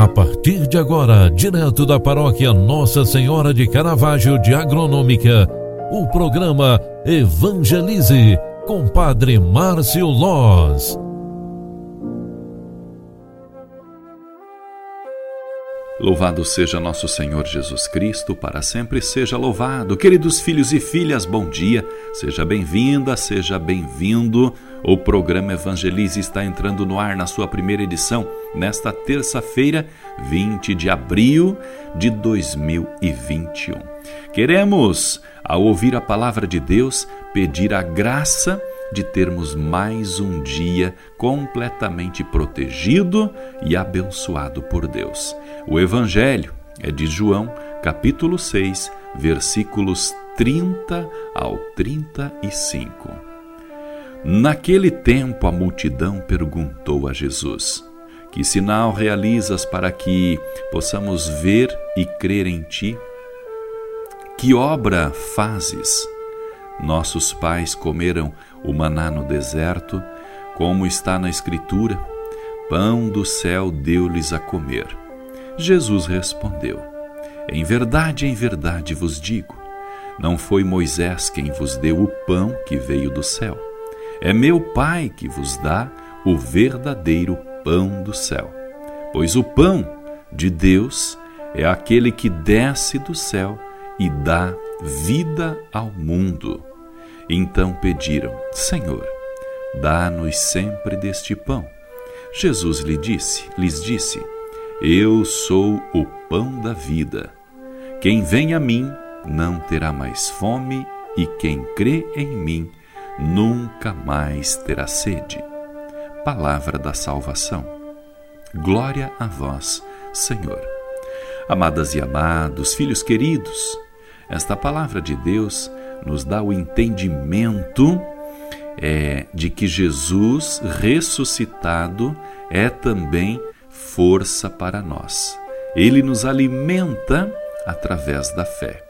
A partir de agora, direto da paróquia Nossa Senhora de Caravaggio de Agronômica, o programa Evangelize com Padre Márcio Loz. Louvado seja nosso Senhor Jesus Cristo, para sempre seja louvado. Queridos filhos e filhas, bom dia. Seja bem-vinda, seja bem-vindo. O programa Evangelize está entrando no ar na sua primeira edição nesta terça-feira, 20 de abril de 2021. Queremos, ao ouvir a palavra de Deus, pedir a graça de termos mais um dia completamente protegido e abençoado por Deus. O Evangelho é de João, capítulo 6, versículos 30 ao 35. Naquele tempo, a multidão perguntou a Jesus: Que sinal realizas para que possamos ver e crer em ti? Que obra fazes? Nossos pais comeram o maná no deserto, como está na Escritura: Pão do céu deu-lhes a comer. Jesus respondeu: Em verdade, em verdade vos digo, não foi Moisés quem vos deu o pão que veio do céu. É meu Pai que vos dá o verdadeiro pão do céu. Pois o pão de Deus é aquele que desce do céu e dá vida ao mundo. Então pediram: Senhor, dá-nos sempre deste pão. Jesus lhe disse, lhes disse: Eu sou o pão da vida. Quem vem a mim não terá mais fome, e quem crê em mim nunca mais terá sede. Palavra da salvação. Glória a vós, Senhor. Amadas e amados, filhos queridos, esta palavra de Deus nos dá o entendimento é, de que Jesus ressuscitado é também força para nós. Ele nos alimenta através da fé.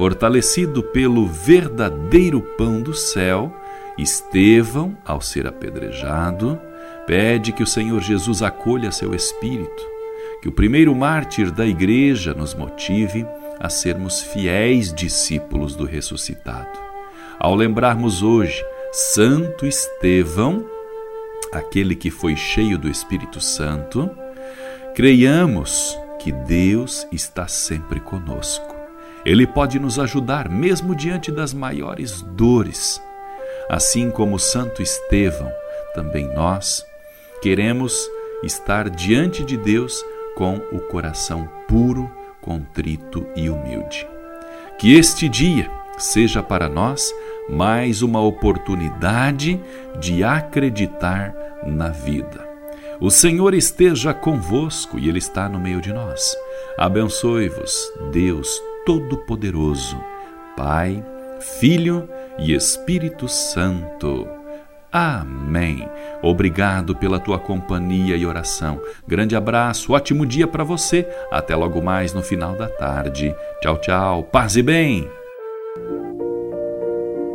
Fortalecido pelo verdadeiro pão do céu, Estevão, ao ser apedrejado, pede que o Senhor Jesus acolha seu espírito, que o primeiro mártir da igreja nos motive a sermos fiéis discípulos do ressuscitado. Ao lembrarmos hoje Santo Estevão, aquele que foi cheio do Espírito Santo, creiamos que Deus está sempre conosco. Ele pode nos ajudar mesmo diante das maiores dores. Assim como Santo Estevão, também nós queremos estar diante de Deus com o coração puro contrito e humilde. Que este dia seja para nós mais uma oportunidade de acreditar na vida. O Senhor esteja convosco e Ele está no meio de nós. Abençoe-vos, Deus Todo-Poderoso, Pai, Filho e Espírito Santo. Amém. Obrigado pela tua companhia e oração. Grande abraço, ótimo dia para você. Até logo mais no final da tarde. Tchau, tchau. Paz e bem.